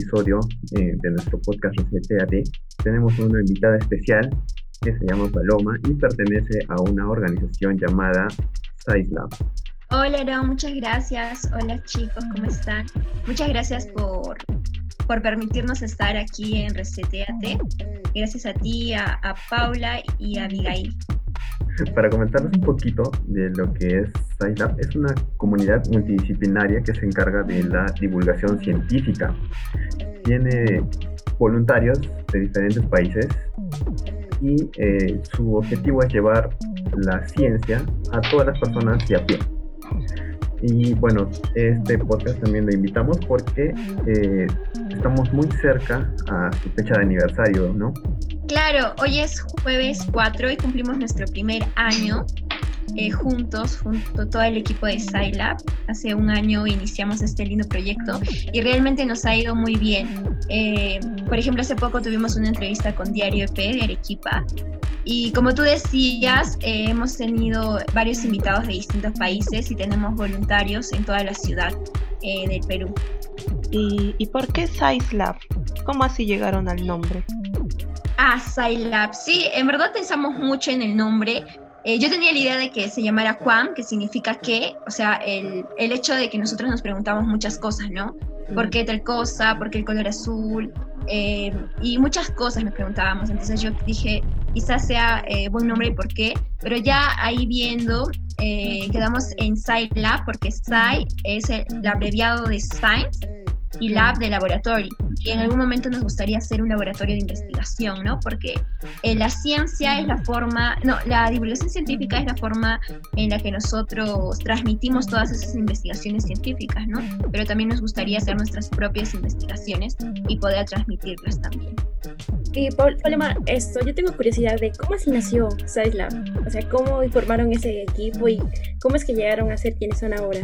episodio eh, de nuestro podcast Reseteate, tenemos una invitada especial que se llama Paloma y pertenece a una organización llamada SciLab. Hola, Aaron, muchas gracias. Hola, chicos, ¿cómo están? Muchas gracias por, por permitirnos estar aquí en Reseteate. Gracias a ti, a, a Paula y a Abigail. Para comentarles un poquito de lo que es SciLab, es una comunidad multidisciplinaria que se encarga de la divulgación científica. Tiene voluntarios de diferentes países y eh, su objetivo es llevar la ciencia a todas las personas de a pie. Y bueno, este podcast también lo invitamos porque eh, estamos muy cerca a su fecha de aniversario, ¿no? Claro, hoy es jueves 4 y cumplimos nuestro primer año eh, juntos, junto a todo el equipo de Scilab. Hace un año iniciamos este lindo proyecto y realmente nos ha ido muy bien. Eh, por ejemplo, hace poco tuvimos una entrevista con Diario EP de Arequipa y como tú decías, eh, hemos tenido varios invitados de distintos países y tenemos voluntarios en toda la ciudad del Perú. ¿Y, ¿Y por qué SciLab? ¿Cómo así llegaron al nombre? Ah, Scilab. Sí, en verdad pensamos mucho en el nombre. Eh, yo tenía la idea de que se llamara Quam, que significa qué, o sea, el, el, hecho de que nosotros nos preguntamos muchas cosas, ¿no? ¿Por qué tal cosa? ¿Por qué el color azul? Eh, y muchas cosas nos preguntábamos. Entonces yo dije, quizás sea eh, buen nombre y por qué, pero ya ahí viendo, eh, quedamos en Scilab, porque Sci es el abreviado de Science y lab de laboratorio. Y en algún momento nos gustaría hacer un laboratorio de investigación, ¿no? Porque eh, la ciencia es la forma, no, la divulgación científica es la forma en la que nosotros transmitimos todas esas investigaciones científicas, ¿no? Pero también nos gustaría hacer nuestras propias investigaciones y poder transmitirlas también. Y Paloma, esto, yo tengo curiosidad de cómo así nació SciLab, o sea, cómo formaron ese equipo y cómo es que llegaron a ser quienes son ahora.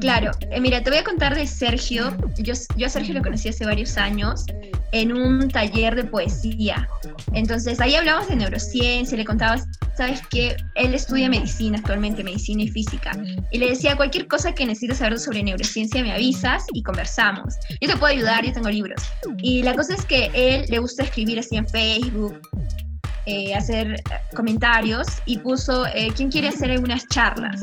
Claro, eh, mira, te voy a contar de Sergio. Yo, yo a Sergio lo conocí hace varios años en un taller de poesía. Entonces ahí hablamos de neurociencia, le contaba, sabes que él estudia medicina actualmente, medicina y física. Y le decía, cualquier cosa que necesites saber sobre neurociencia me avisas y conversamos. Yo te puedo ayudar, yo tengo libros. Y la cosa es que él le gusta escribir así en Facebook, eh, hacer comentarios y puso, eh, ¿quién quiere hacer algunas charlas?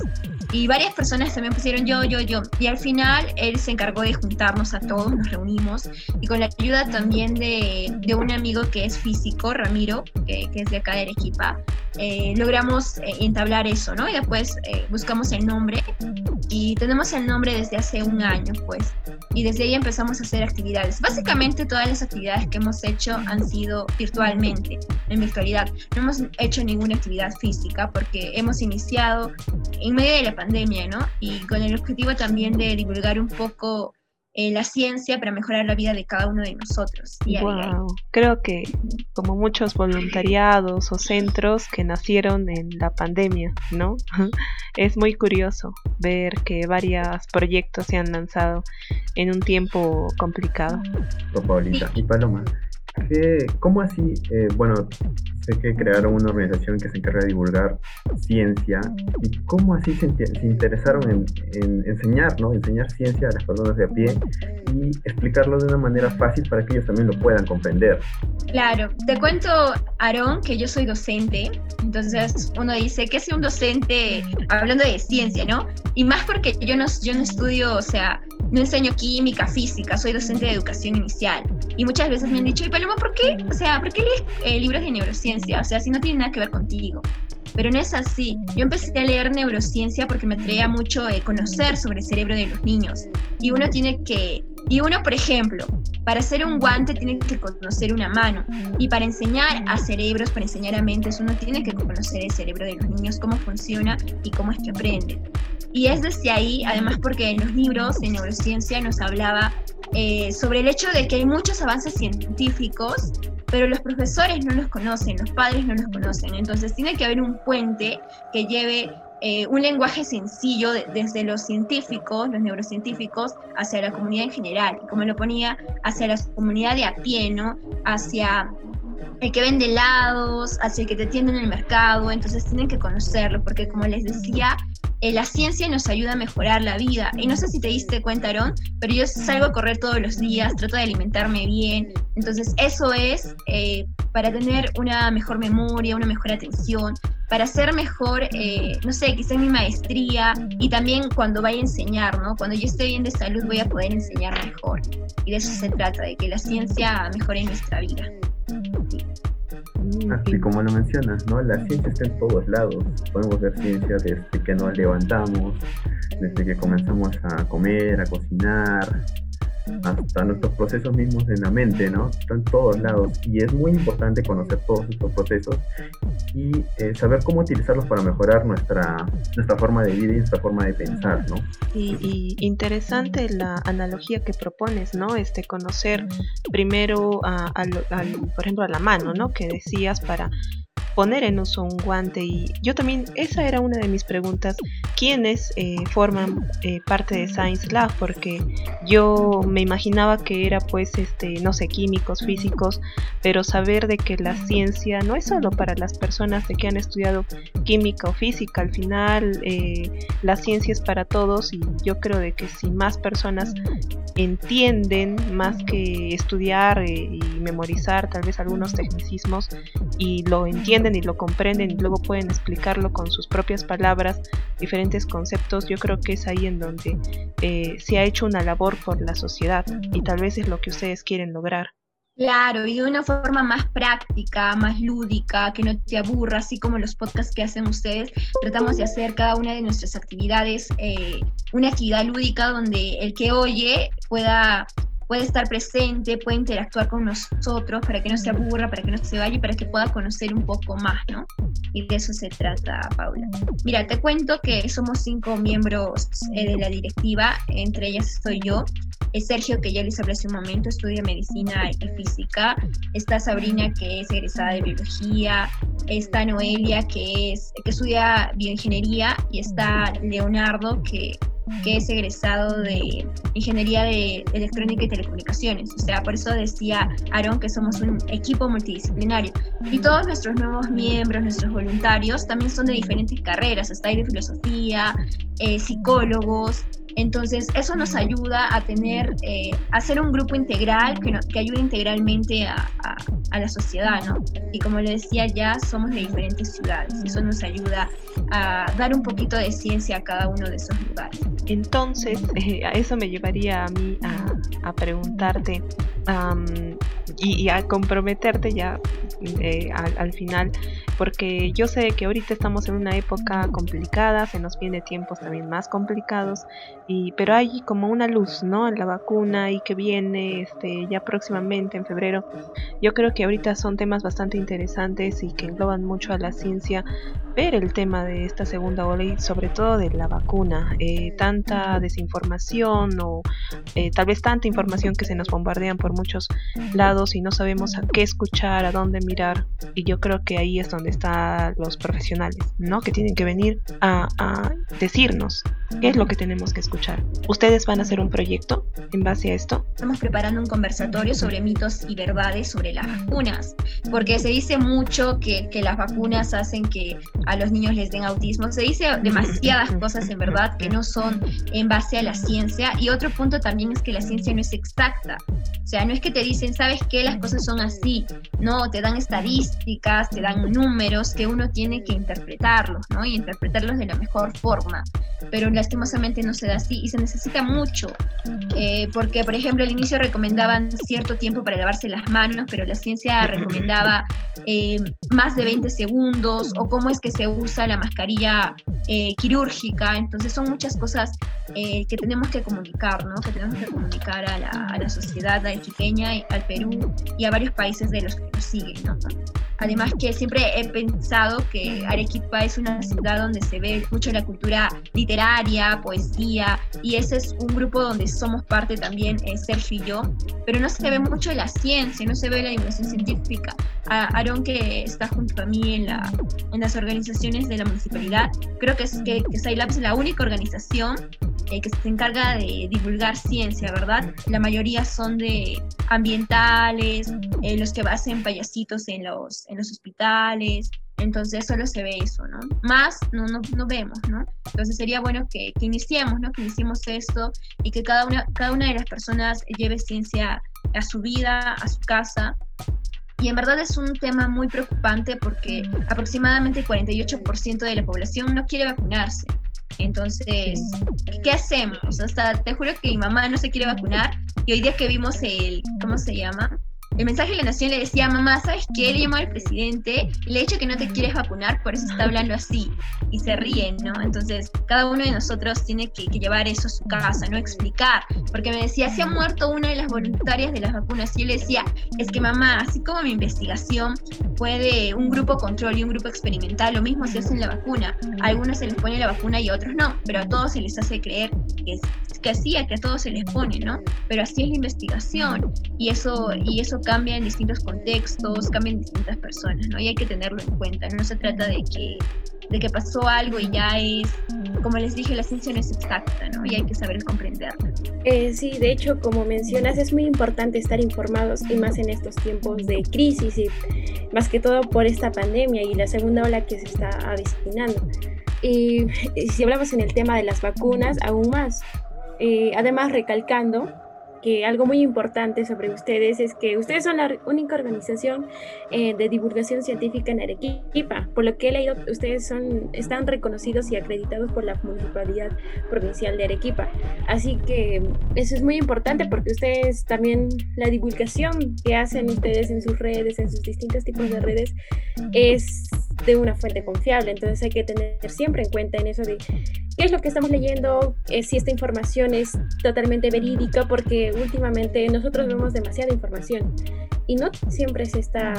Y varias personas también pusieron yo, yo, yo. Y al final él se encargó de juntarnos a todos, nos reunimos. Y con la ayuda también de, de un amigo que es físico, Ramiro, que, es de acá de Arequipa, eh, logramos eh, entablar eso, ¿no? Y después eh, buscamos el nombre y tenemos el nombre desde hace un año, pues. Y desde ahí empezamos a hacer actividades. Básicamente todas las actividades que hemos hecho han sido virtualmente, en virtualidad. No hemos hecho ninguna actividad física porque hemos iniciado en medio de la pandemia, ¿no? Y con el objetivo también de divulgar un poco eh, la ciencia para mejorar la vida de cada uno de nosotros. wow. Creo que como muchos voluntariados o centros que nacieron en la pandemia, ¿no? es muy curioso ver que varios proyectos se han lanzado en un tiempo complicado. Paulita y Paloma, ¿cómo así? Eh, bueno, que crearon una organización que se encarga de divulgar ciencia. ¿Y cómo así se, interesaron en, enseñar, ¿no? Enseñar ciencia a las personas de a pie y explicarlo de una manera fácil para que ellos también lo puedan comprender. Claro, te cuento, Aarón, que yo soy docente. Entonces uno dice, ¿qué es un docente hablando de ciencia, no? Y más porque yo no, yo no estudio, o sea, no enseño química, física, soy docente de educación inicial. Y muchas veces me han dicho, ¿y Paloma, por qué? O sea, ¿por qué lees eh, libros de neurociencia? O sea, si no tiene nada que ver contigo. Pero no es así. Yo empecé a leer neurociencia porque me atraía mucho eh, conocer sobre el cerebro de los niños. Y uno tiene que y uno, por ejemplo, para hacer un guante tiene que conocer una mano. Y para enseñar a cerebros, para enseñar a mentes, uno tiene que conocer el cerebro de los niños, cómo funciona y cómo es que aprenden. Y es desde ahí, además porque en los libros de neurociencia nos hablaba eh, sobre el hecho de que hay muchos avances científicos, pero los profesores no los conocen, los padres no los conocen. Entonces tiene que haber un puente que lleve eh, un lenguaje sencillo desde los científicos, los neurocientíficos, hacia la comunidad en general, como lo ponía, hacia la comunidad de a pie, ¿no? Hacia el que vende helados, hacia el que te atiende en el mercado, entonces tienen que conocerlo, porque como les decía, eh, la ciencia nos ayuda a mejorar la vida. Y no sé si te diste cuenta, Aaron, pero yo salgo a correr todos los días, trato de alimentarme bien. Entonces, eso es eh, para tener una mejor memoria, una mejor atención, para ser mejor, eh, no sé, quizá en mi maestría y también cuando vaya a enseñar, ¿no? Cuando yo esté bien de salud voy a poder enseñar mejor. Y de eso se trata, de que la ciencia mejore nuestra vida. Así como lo mencionas, ¿no? La ciencia está en todos lados. Podemos ver ciencia desde que nos levantamos, desde que comenzamos a comer, a cocinar, hasta nuestros procesos mismos en la mente, ¿no? Están todos lados y es muy importante conocer todos estos procesos y eh, saber cómo utilizarlos para mejorar nuestra, nuestra forma de vida y nuestra forma de pensar, ¿no? Y, interesante la analogía que propones, ¿no? Este, conocer primero, por ejemplo, a la mano, ¿no? Que decías para poner en uso un guante y yo también, esa era una de mis preguntas, ¿quiénes eh, forman eh, parte de Science Lab? Porque yo me imaginaba que era pues, este, no sé, químicos, físicos, pero saber de que la ciencia no es solo para las personas de que han estudiado química o física, al final eh, la ciencia es para todos y yo creo de que si más personas entienden más que estudiar y memorizar tal vez algunos tecnicismos y lo entienden y lo comprenden y luego pueden explicarlo con sus propias palabras, diferentes conceptos, yo creo que es ahí en donde eh, se ha hecho una labor por la sociedad y tal vez es lo que ustedes quieren lograr. Claro, y de una forma más práctica, más lúdica, que no te aburra, así como los podcasts que hacen ustedes. Tratamos de hacer cada una de nuestras actividades eh, una actividad lúdica donde el que oye pueda puede estar presente, puede interactuar con nosotros para que no se aburra, para que no se vaya y para que pueda conocer un poco más, ¿no? Y de eso se trata, Paula. Mira, te cuento que somos cinco miembros eh, de la directiva, entre ellas estoy yo, Sergio, que ya les hablé hace un momento, estudia medicina y física, está Sabrina, que es egresada de biología, está Noelia, que, es, que estudia bioingeniería, y está Leonardo, que que es egresado de Ingeniería de Electrónica y Telecomunicaciones. O sea, por eso decía Aaron que somos un equipo multidisciplinario. Y todos nuestros nuevos miembros, nuestros voluntarios, también son de diferentes carreras. Está ahí de filosofía, eh, psicólogos, entonces, eso nos ayuda a tener, eh, a ser un grupo integral que, que ayude integralmente a, a, la sociedad, ¿no? Y como le decía ya, somos de diferentes ciudades. Eso nos ayuda a dar un poquito de ciencia a cada uno de esos lugares. Entonces, eh, a eso me llevaría a mí a, a preguntarte y, a comprometerte ya eh, al, al, final, porque yo sé que ahorita estamos en una época complicada, se nos viene tiempos también más complicados pero hay como una luz, ¿no? La vacuna y que viene este, ya próximamente en febrero. Yo creo que ahorita son temas bastante interesantes y que engloban mucho a la ciencia ver el tema de esta segunda ola y sobre todo de la vacuna. Eh, tanta desinformación o eh, tal vez tanta información que se nos bombardean por muchos lados y no sabemos a qué escuchar, a dónde mirar. Y yo creo que ahí es donde están los profesionales, ¿no? Que tienen que venir a, a decirnos qué es lo que tenemos que escuchar. ¿Ustedes van a hacer un proyecto en base a esto? Estamos preparando un conversatorio sobre mitos y verdades sobre las vacunas, porque se dice mucho que, que las vacunas hacen que a los niños les den autismo. Se dice demasiadas cosas en verdad que no son en base a la ciencia. Y otro punto también es que la ciencia no es exacta. O sea, no es que te dicen, ¿sabes qué? Las cosas son así. No, te dan estadísticas, te dan números que uno tiene que interpretarlos, ¿no? Y interpretarlos de la mejor forma. Pero lastimosamente no se da así y se necesita mucho. Eh, porque, por ejemplo, al inicio recomendaban cierto tiempo para lavarse las manos, pero la ciencia recomendaba eh, más de 20 segundos o cómo es que se usa la mascarilla eh, quirúrgica. Entonces son muchas cosas que tenemos que comunicar, ¿no? Que tenemos que comunicar a la, a la sociedad arequipeña, al Perú y a varios países de los que nos siguen, ¿no? Además que siempre he pensado que Arequipa es una ciudad donde se ve mucho la cultura literaria, poesía, y ese es un grupo donde somos parte también, eh, Sergio y yo, pero no se ve mucho la ciencia, no se ve la divulgación científica. Aaron, que está junto a mí en, la, en las organizaciones de la municipalidad, creo que, es, que, que es la única organización eh, que se encarga de divulgar ciencia, ¿verdad? La mayoría son de ambientales, eh, los que hacen payasitos en los, en los hospitales, Entonces solo se ve eso, ¿no? Más no, no, no vemos, ¿no? Entonces sería bueno que, que, iniciemos, ¿no? Que iniciemos esto y que cada una, cada una de las personas lleve ciencia a su vida, a su casa. Y en verdad es un tema muy preocupante porque aproximadamente el 48% de la población no quiere vacunarse. Entonces, ¿qué hacemos? Hasta te juro que mi mamá no se quiere vacunar y hoy día que vimos el, ¿cómo se llama? El mensaje de la nación le decía, mamá, ¿sabes qué? Le llamó al presidente, le he dicho que no te quieres vacunar, por eso está hablando así. Y se ríen, ¿no? Entonces, cada uno de nosotros tiene que, llevar eso a su casa, ¿no? Explicar. Porque me decía, se ha muerto una de las voluntarias de las vacunas. Y yo le decía, es que mamá, así como mi investigación fue de un grupo control y un grupo experimental, lo mismo se hace en la vacuna. A algunos se les pone la vacuna y a otros no, pero a todos se les hace creer que, es, que así, que a todos se les pone, ¿no? Pero así es la investigación. Y eso, y eso cambia en distintos contextos, cambia en distintas personas, ¿no? Y hay que tenerlo en cuenta, no se trata de que, de que pasó algo y ya es, como les dije, la ciencia no es exacta, ¿no? Y hay que saber comprenderla. Eh, sí, de hecho, como mencionas, es muy importante estar informados y más en estos tiempos de crisis y más que todo por esta pandemia y la segunda ola que se está avecinando. Y, si hablamos en el tema de las vacunas, aún más. Eh, además, recalcando que algo muy importante sobre ustedes es que ustedes son la única organización eh, de divulgación científica en Arequipa. Por lo que he leído, ustedes son, están reconocidos y acreditados por la Municipalidad Provincial de Arequipa. Así que eso es muy importante porque ustedes también, la divulgación que hacen ustedes en sus redes, en sus distintos tipos de redes, es de una fuente confiable. Entonces hay que tener siempre en cuenta en eso de qué es lo que estamos leyendo, eh, si esta información es totalmente verídica, porque últimamente nosotros vemos demasiada información y no siempre se está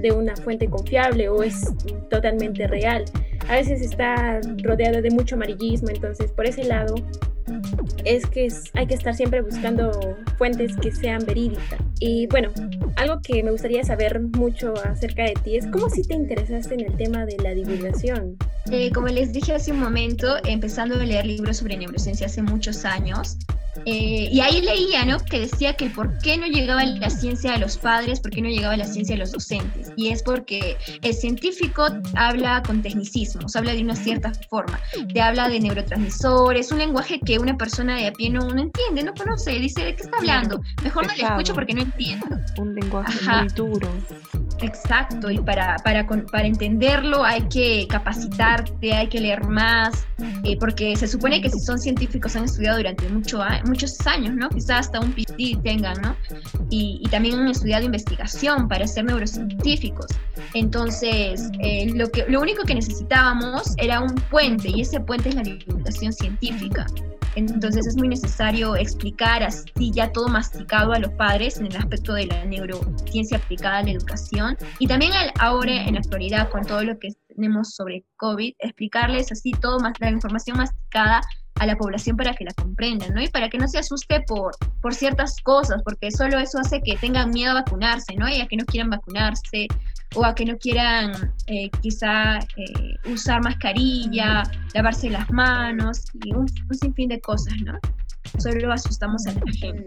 de una fuente confiable o es totalmente real. A veces está rodeado de mucho amarillismo, entonces por ese lado es que hay que estar siempre buscando fuentes que sean verídicas. Y bueno, algo que me gustaría saber mucho acerca de ti es cómo si te interesaste en el tema de la divulgación. Eh, como les dije hace un momento, empezando a leer libros sobre neurociencia hace muchos años, eh, y ahí leía, ¿no? Que decía que por qué no llegaba la ciencia a los padres, por qué no llegaba la ciencia a los docentes. Y es porque el científico habla con tecnicismos, habla de una cierta forma, te habla de neurotransmisores, un lenguaje que una persona de a pie no, entiende, no conoce, dice, ¿de qué está hablando? Mejor no le escucho porque no entiendo. Un lenguaje muy duro. Exacto, y para, para, para entenderlo hay que capacitarte, hay que leer más, eh, porque se supone que si son científicos han estudiado durante mucho, muchos años, ¿no? Quizás hasta un PhD tengan, ¿no? Y, y también han estudiado investigación para ser neurocientíficos. Entonces, eh, lo, que, lo único que necesitábamos era un puente, y ese puente es la divulgación científica. Entonces es muy necesario explicar así ya todo masticado a los padres en el aspecto de la neurociencia aplicada a la educación y también ahora en la actualidad con todo lo que tenemos sobre COVID, explicarles así todo más la información masticada a la población para que la comprendan, ¿no? Y para que no se asuste por, por ciertas cosas, porque solo eso hace que tengan miedo a vacunarse, ¿no? Y a que no quieran vacunarse, o a que no quieran eh, quizá eh, usar mascarilla, lavarse las manos, y un, un sinfín de cosas, ¿no? Solo asustamos a la gente.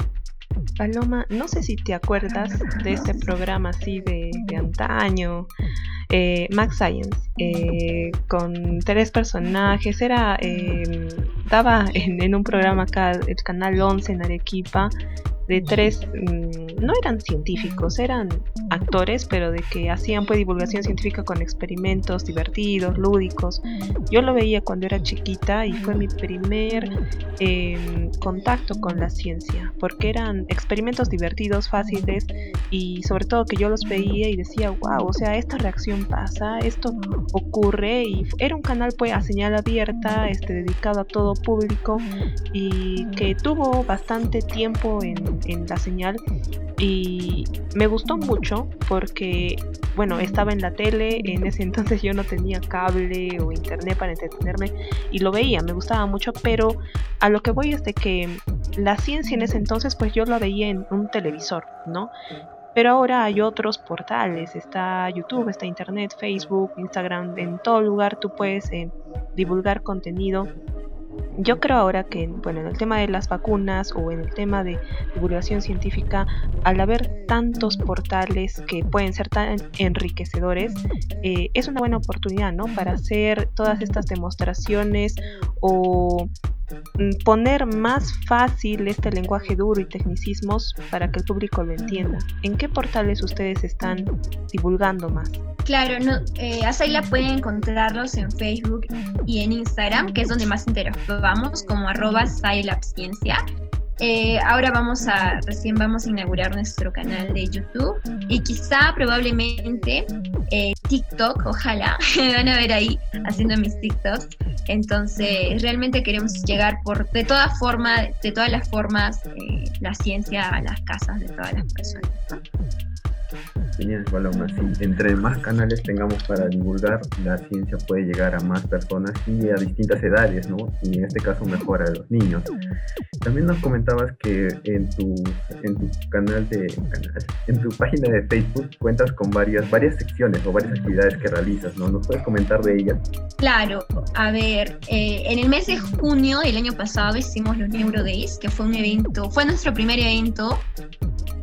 Paloma, no sé si te acuerdas de ese programa así de, antaño, eh, Max Science, eh, con tres personajes, era, eh, daba en, en, un programa acá, el canal 11 en Arequipa, de tres, mm, no eran científicos, eran actores, pero de que hacían pues divulgación científica con experimentos divertidos, lúdicos. Yo lo veía cuando era chiquita y fue mi primer em, contacto con la ciencia, porque eran experimentos divertidos, fáciles y sobre todo que yo los veía y decía, wow, o sea, esta reacción pasa, esto ocurre y era un canal pues a señal abierta, este, dedicado a todo público y que tuvo bastante tiempo en en la señal y me gustó mucho porque, bueno, estaba en la tele, en ese entonces yo no tenía cable o internet para entretenerme y lo veía, me gustaba mucho, pero a lo que voy es de que la ciencia en ese entonces pues yo la veía en un televisor, ¿no? Pero ahora hay otros portales, está YouTube, está Internet, Facebook, Instagram, en todo lugar tú puedes eh, divulgar contenido yo creo ahora que, bueno, en el tema de las vacunas o en el tema de divulgación científica, al haber tantos portales que pueden ser tan enriquecedores, eh, es una buena oportunidad, ¿no? Para hacer todas estas demostraciones o poner más fácil este lenguaje duro y tecnicismos para que el público lo entienda. ¿En qué portales ustedes están divulgando más? Claro, no, eh, a Saila pueden encontrarlos en Facebook y en Instagram, que es donde más interactuamos, como arroba Ciencia. Eh, ahora vamos a, recién vamos a inaugurar nuestro canal de YouTube y quizá probablemente eh, TikTok, ojalá, me van a ver ahí haciendo mis TikToks. Entonces, realmente queremos llegar por, de todas formas, de todas las formas, eh, la ciencia a las casas de todas las personas. Genial, Paloma. Sí, entre más canales tengamos para divulgar, la ciencia puede llegar a más personas y a distintas edades, ¿no? Y en este caso mejor a los niños. También nos comentabas que en tu, en tu canal de en tu página de Facebook cuentas con varias, varias secciones o varias actividades que realizas, ¿no? ¿Nos puedes comentar de ellas? Claro, a ver, eh, en el mes de junio del año pasado hicimos los Neuro Days, que fue un evento, fue nuestro primer evento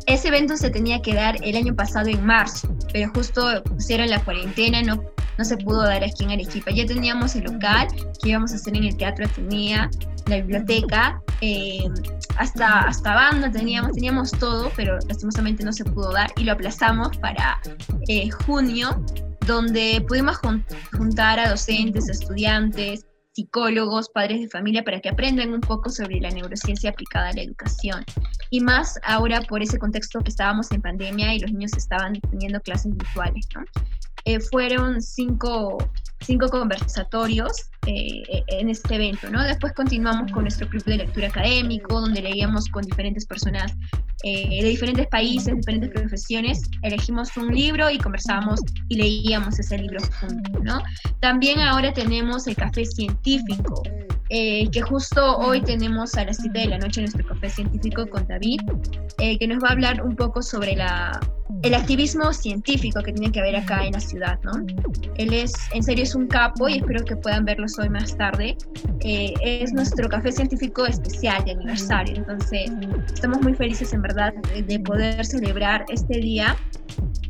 ese evento se tenía que dar el año pasado en marzo, pero justo pusieron la cuarentena, no, no se pudo dar aquí en Arequipa. Ya teníamos el local que íbamos a hacer en el Teatro Atenea, la biblioteca, eh, hasta, hasta banda teníamos, teníamos todo, pero lastimosamente no se pudo dar y lo aplazamos para eh, junio, donde pudimos juntar a docentes, estudiantes, psicólogos, padres de familia, para que aprendan un poco sobre la neurociencia aplicada a la educación. Y más ahora por ese contexto que estábamos en pandemia y los niños estaban teniendo clases virtuales. ¿no? Eh, fueron cinco, cinco conversatorios eh, en este evento, ¿no? Después continuamos con nuestro club de lectura académico, donde leíamos con diferentes personas eh, de diferentes países, diferentes profesiones, elegimos un libro y conversábamos y leíamos ese libro juntos, ¿no? También ahora tenemos el café científico, eh, que justo hoy tenemos a las 7 de la noche nuestro café científico con David, eh, que nos va a hablar un poco sobre la, el activismo científico que tiene que haber acá en la ciudad, ¿no? Él es, en serio, es un capo y espero que puedan verlos hoy más tarde. Eh, es nuestro café científico especial de aniversario, entonces estamos muy felices en verdad de poder celebrar este día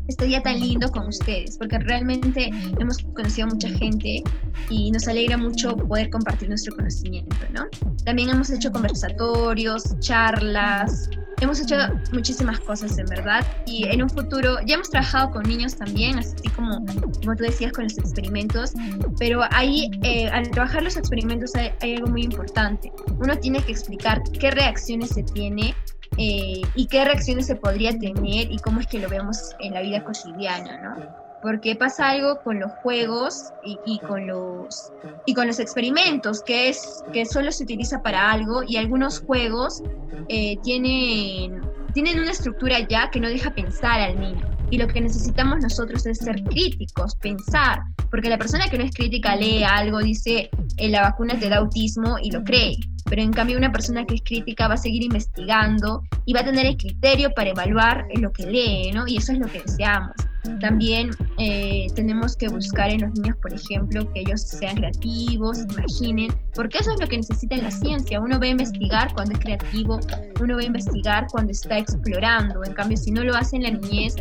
este día tan lindo con ustedes, porque realmente hemos conocido a mucha gente y nos alegra mucho poder compartir nuestro conocimiento, ¿no? También hemos hecho conversatorios, charlas, hemos hecho muchísimas cosas en verdad y en un futuro ya hemos trabajado con niños también, así como, como tú decías con los experimentos, pero ahí eh, al trabajar los experimentos hay, hay algo muy importante. Uno tiene que explicar qué reacciones se tiene eh, y qué reacciones se podría tener y cómo es que lo vemos en la vida cotidiana, ¿no? Porque pasa algo con los juegos y, con, los, y con los experimentos, que, es, que solo se utiliza para algo y algunos juegos eh, tienen, tienen una estructura ya que no deja pensar al niño. Y lo que necesitamos nosotros es ser críticos, pensar, porque la persona que no es crítica lee algo, dice, eh, la vacuna te da autismo y lo cree pero en cambio una persona que es crítica va a seguir investigando y va a tener el criterio para evaluar lo que lee, ¿no? Y eso es lo que deseamos. También eh, tenemos que buscar en los niños, por ejemplo, que ellos sean creativos, imaginen, porque eso es lo que necesita la ciencia. Uno va a investigar cuando es creativo, uno va a investigar cuando está explorando. En cambio, si no lo hace en la niñez,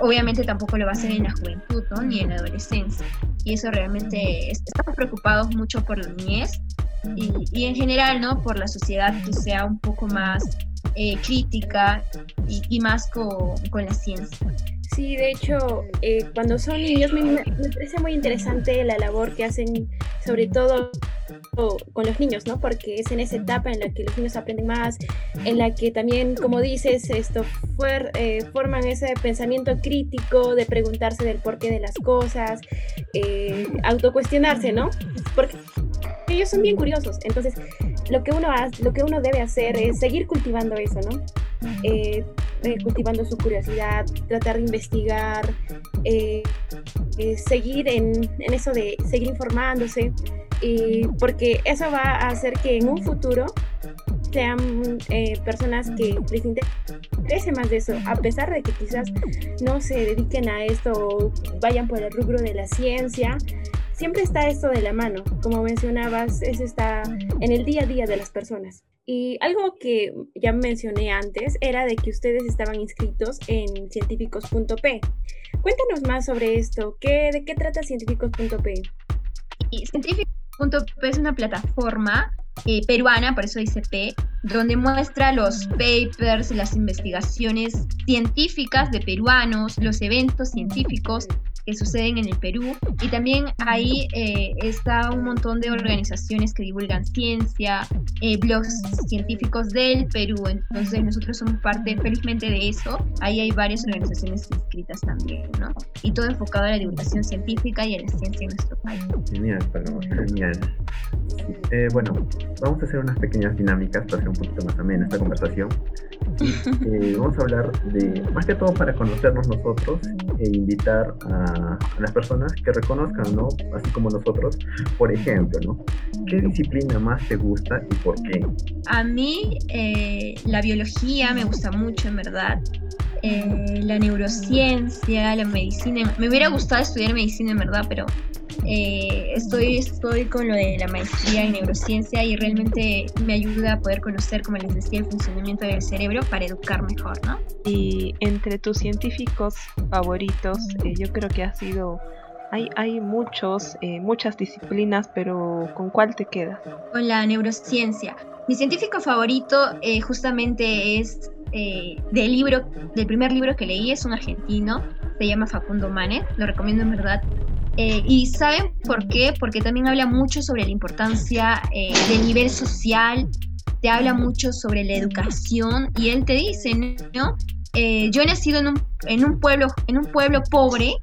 obviamente tampoco lo va a hacer en la juventud, ¿no? Ni en la adolescencia. Y eso realmente, estamos preocupados mucho por la niñez y, en general, ¿no? Por la sociedad que sea un poco más eh, crítica y, más con, con, la ciencia. Sí, de hecho, eh, cuando son niños me, me, parece muy interesante la labor que hacen, sobre todo con los niños, ¿no? Porque es en esa etapa en la que los niños aprenden más, en la que también, como dices, esto eh, forman ese pensamiento crítico de preguntarse del porqué de las cosas, eh, autocuestionarse, ¿no? Porque ellos son bien curiosos. Entonces, lo que uno hace, lo que uno debe hacer es seguir cultivando eso, ¿no? Eh, eh, cultivando su curiosidad, tratar de investigar, eh, seguir en, en, eso de seguir informándose, porque eso va a hacer que en un futuro sean personas que les interese más de eso, a pesar de que quizás no se dediquen a esto o vayan por el rubro de la ciencia, siempre está esto de la mano. Como mencionabas, es esta en el día a día de las personas. Y algo que ya mencioné antes era de que ustedes estaban inscritos en científicos.p. Cuéntanos más sobre esto. ¿Qué, ¿De qué trata científicos.p? Científicos.p es una plataforma eh, peruana, por eso dice P, donde muestra los papers, las investigaciones científicas de peruanos, los eventos científicos que suceden en el Perú y también ahí eh, está un montón de organizaciones que divulgan ciencia, eh, blogs científicos del Perú, entonces nosotros somos parte felizmente de eso, ahí hay varias organizaciones inscritas también, ¿no? Y todo enfocado a la divulgación científica y a la ciencia en nuestro país. Genial, genial. Eh, bueno, vamos a hacer unas pequeñas dinámicas para hacer un poquito más amena esta conversación. vamos a hablar de, más que todo para conocernos nosotros e invitar a las personas que reconozcan, ¿no? Así como nosotros, por ejemplo, ¿no? ¿Qué disciplina más te gusta y por qué? A mí eh, la biología me gusta mucho, en verdad. Eh, la neurociencia, la medicina. Me hubiera gustado estudiar medicina, en verdad, pero eh, estoy, estoy con lo de la maestría en neurociencia y realmente me ayuda a poder conocer, como les decía, el funcionamiento del cerebro para educar mejor, ¿no? Y entre tus científicos favoritos, eh, yo creo que ha sido hay, hay muchos, eh, muchas disciplinas, pero ¿con cuál te quedas? Con la neurociencia. Mi científico favorito justamente es del libro, del primer libro que leí, es un argentino, se llama Facundo Manes, lo recomiendo en verdad eh, y saben por qué, porque también habla mucho sobre la importancia eh, del nivel social, te habla mucho sobre la educación y él te dice, ¿no? Eh, yo he nacido en un, en un, pueblo, en un pueblo pobre,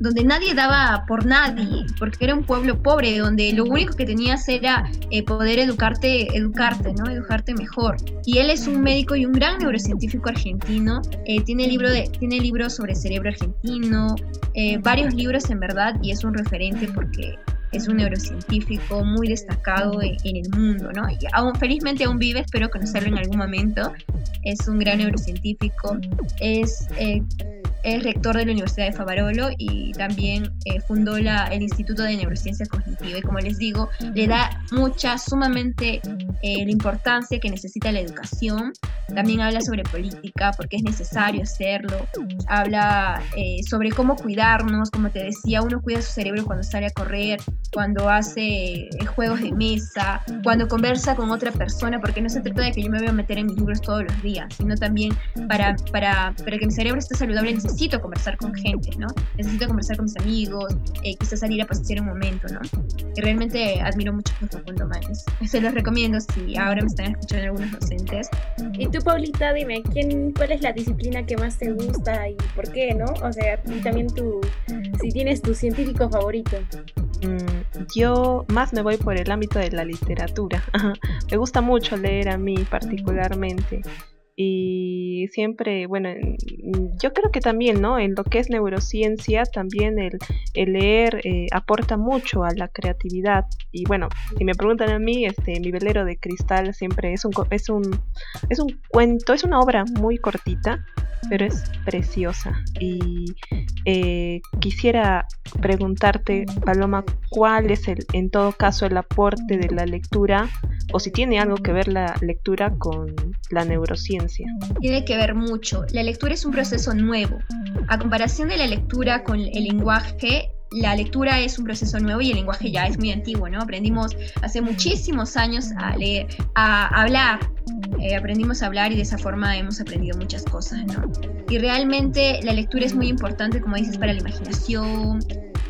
donde nadie daba por nadie, porque era un pueblo pobre, donde lo único que tenías era eh, poder educarte, educarte, ¿no? Educarte mejor. Y él es un médico y un gran neurocientífico argentino. Eh, tiene, libro de, tiene libros sobre cerebro argentino, varios libros en verdad, y es un referente porque es un neurocientífico muy destacado en, el mundo, ¿no? Y aún, felizmente aún vive, espero conocerlo en algún momento. Es un gran neurocientífico, es eh, rector de la Universidad de Favarolo y también eh, fundó la, el Instituto de Neurociencia Cognitiva. Y como les digo, le da mucha, sumamente eh, la importancia que necesita la educación. También habla sobre política, porque es necesario hacerlo. Habla eh, sobre cómo cuidarnos, como te decía, uno cuida su cerebro cuando sale a correr, cuando hace juegos de mesa, cuando conversa con otra persona, porque no se trata de que yo me voy a meter en mis libros todos los días, sino también para, para, para que mi cerebro esté saludable necesito conversar con gente, ¿no? Necesito conversar con mis amigos, eh, quizás salir a pasear un momento, ¿no? Y realmente admiro mucho a Facundo Manes. Se los recomiendo si ahora me están escuchando algunos docentes. Y tú, Paulita, dime, ¿quién, ¿cuál es la disciplina que más te gusta y por qué, no? O sea, y también tú, si tienes tu científico favorito. Mm, yo más me voy por el ámbito de la literatura. me gusta mucho leer a mí particularmente y siempre, bueno, yo creo que también, ¿no? En lo que es neurociencia, también el, el leer eh, aporta mucho a la creatividad. Y bueno, si me preguntan a mí, este, mi velero de cristal siempre es un, es un, es un cuento, es una obra muy cortita, pero es preciosa. Y eh, quisiera preguntarte, Paloma, ¿cuál es el, en todo caso el aporte de la lectura o si tiene algo que ver la lectura con la neurociencia. Tiene que ver mucho. La lectura es un proceso nuevo. A comparación de la lectura con el lenguaje, la lectura es un proceso nuevo y el lenguaje ya es muy antiguo, ¿no? Aprendimos hace muchísimos años a leer, a hablar, eh, aprendimos a hablar y de esa forma hemos aprendido muchas cosas, ¿no? Y realmente la lectura es muy importante, como dices, para la imaginación,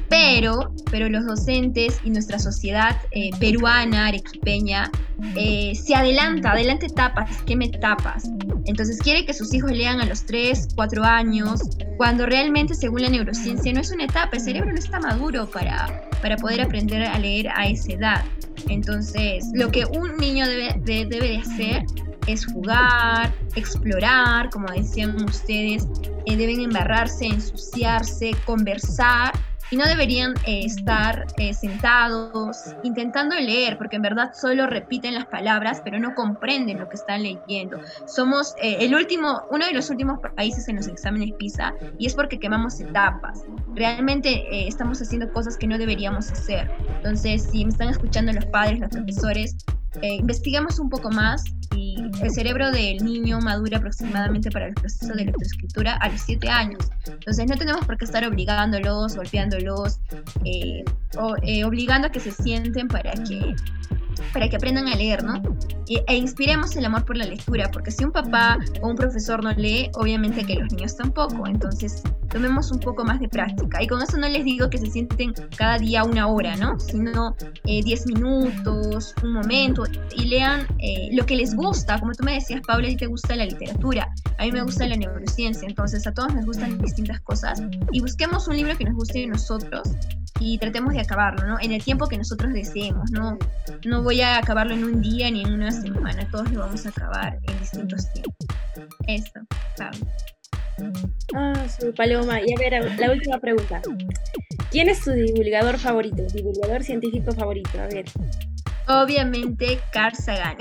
pero, pero los docentes y nuestra sociedad eh, peruana, arequipeña, eh, se adelanta, adelanta etapas, ¿qué me etapas? Entonces quiere que sus hijos lean a los 3, 4 años, cuando realmente según la neurociencia no es una etapa, el cerebro no está maduro para, para poder aprender a leer a esa edad. Entonces, lo que un niño debe debe de hacer es jugar, explorar, como decían ustedes, eh, deben embarrarse, ensuciarse, conversar y no deberían eh, estar eh, sentados intentando leer, porque en verdad solo repiten las palabras, pero no comprenden lo que están leyendo. Somos el último, uno de los últimos países en los exámenes PISA y es porque quemamos etapas. Realmente estamos haciendo cosas que no deberíamos hacer. Entonces, si me están escuchando los padres, los profesores, eh, investigamos un poco más y el cerebro del niño madura aproximadamente para el proceso de lectoescritura a los 7 años. Entonces no tenemos por qué estar obligándolos, golpeándolos, eh, o, eh, obligando a que se sienten para que para que aprendan a leer, ¿no? E, inspiremos el amor por la lectura, porque si un papá o un profesor no lee, obviamente que los niños tampoco. Entonces, tomemos un poco más de práctica. Y con eso no les digo que se sienten cada día una hora, ¿no? Sino 10 eh, minutos, un momento, y lean eh, lo que les gusta. Como tú me decías, Paula, a ti te gusta la literatura, a mí me gusta la neurociencia, entonces a todos nos gustan distintas cosas. Y busquemos un libro que nos guste a nosotros y tratemos de acabarlo, ¿no? En el tiempo que nosotros deseemos, ¿no? No voy a acabarlo en un día ni en una semana, todos lo vamos a acabar en distintos tiempos. Eso, ¿sabes? Ah, su paloma. Y a ver, la última pregunta. ¿Quién es tu divulgador favorito? Divulgador científico favorito, a ver. Obviamente Carl Sagan.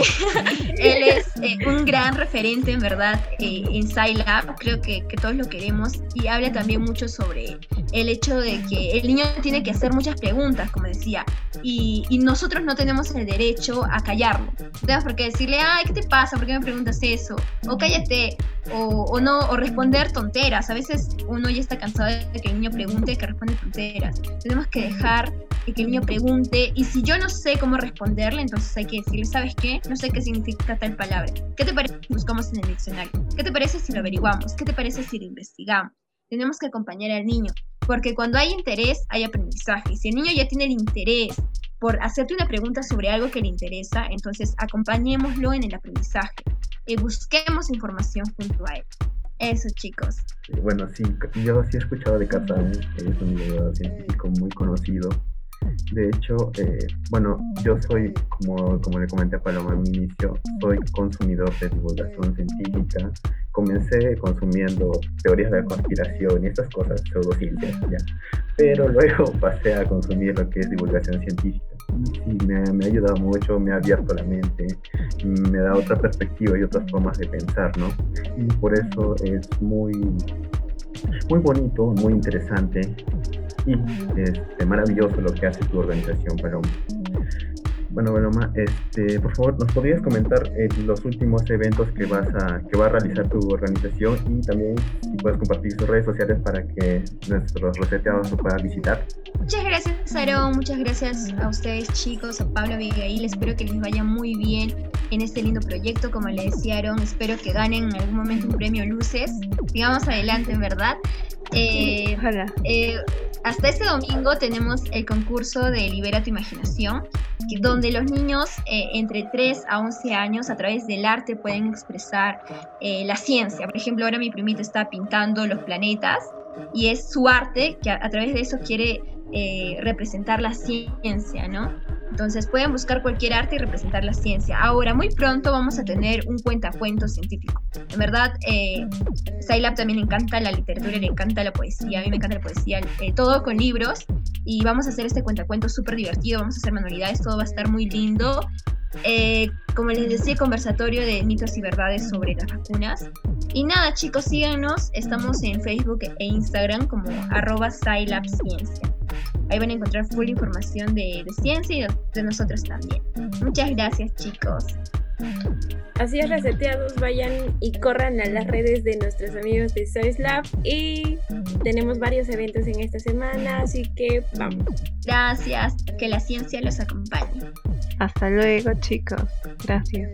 Él es eh, un gran referente en verdad eh, en Scilab, creo que, que, todos lo queremos y habla también mucho sobre el hecho de que el niño tiene que hacer muchas preguntas, como decía, y, y nosotros no tenemos el derecho a callarlo. No tenemos por qué decirle, ay, ¿qué te pasa? ¿Por qué me preguntas eso? O cállate, o, o no, o responder tonteras. A veces uno ya está cansado de que el niño pregunte que responde tonteras. Tenemos que dejar que el niño pregunte y si yo no sé cómo responderle, entonces hay que decirle, ¿sabes qué? No sé qué significa tal palabra. ¿Qué te parece si buscamos en el diccionario? ¿Qué te parece si lo averiguamos? ¿Qué te parece si lo investigamos? Tenemos que acompañar al niño, porque cuando hay interés hay aprendizaje. Y si el niño ya tiene el interés por hacerte una pregunta sobre algo que le interesa, entonces acompañémoslo en el aprendizaje y busquemos información junto a él. Eso, chicos. Bueno, sí, yo sí he escuchado de Kazan, es un científico muy conocido de hecho, eh, bueno, yo soy, como, como le comenté a Paloma mi inicio, soy consumidor de divulgación científica. Comencé consumiendo teorías de conspiración y estas cosas, pseudociencias, ya. Pero luego pasé a consumir lo que es divulgación científica. Y me, me ha ayudado mucho, me ha abierto la mente, me da otra perspectiva y otras formas de pensar, ¿no? Y por eso es muy, muy bonito, muy interesante y este, maravilloso lo que hace tu organización, Paloma. Bueno, Paloma, este, por favor, ¿nos podrías comentar eh, los últimos eventos que vas a que va a realizar tu organización y también si puedes compartir sus redes sociales para que nuestros reseteados lo puedan visitar? Muchas gracias, Aaron. Muchas gracias a ustedes, chicos, a Pablo Abigail. Espero que les vaya muy bien en este lindo proyecto. Como le decía Aaron, espero que ganen en algún momento un premio Luces. Sigamos adelante, en verdad. Eh, eh, hasta este domingo tenemos el concurso de Libera tu Imaginación, donde los niños eh, entre 3 a 11 años a través del arte pueden expresar la ciencia. Por ejemplo, ahora mi primito está pintando los planetas y es su arte que a través de eso quiere representar la ciencia, ¿no? Entonces pueden buscar cualquier arte y representar la ciencia. Ahora, muy pronto vamos a tener un cuentacuentos científico. En verdad, eh, Scilab también le encanta la literatura, le encanta la poesía, a mí me encanta la poesía, eh, todo con libros. Y vamos a hacer este cuentacuentos súper divertido, vamos a hacer manualidades, todo va a estar muy lindo. Eh, como les decía, conversatorio de mitos y verdades sobre las vacunas. Y nada, chicos, síganos. Estamos en Facebook e Instagram como arroba Scilab Ciencia. Ahí van a encontrar full información de, ciencia y de, nosotros también. Muchas gracias chicos. Así es, reseteados, vayan y corran a las redes de nuestros amigos de Science Lab y tenemos varios eventos en esta semana, así que vamos. Gracias, que la ciencia los acompañe. Hasta luego chicos, gracias.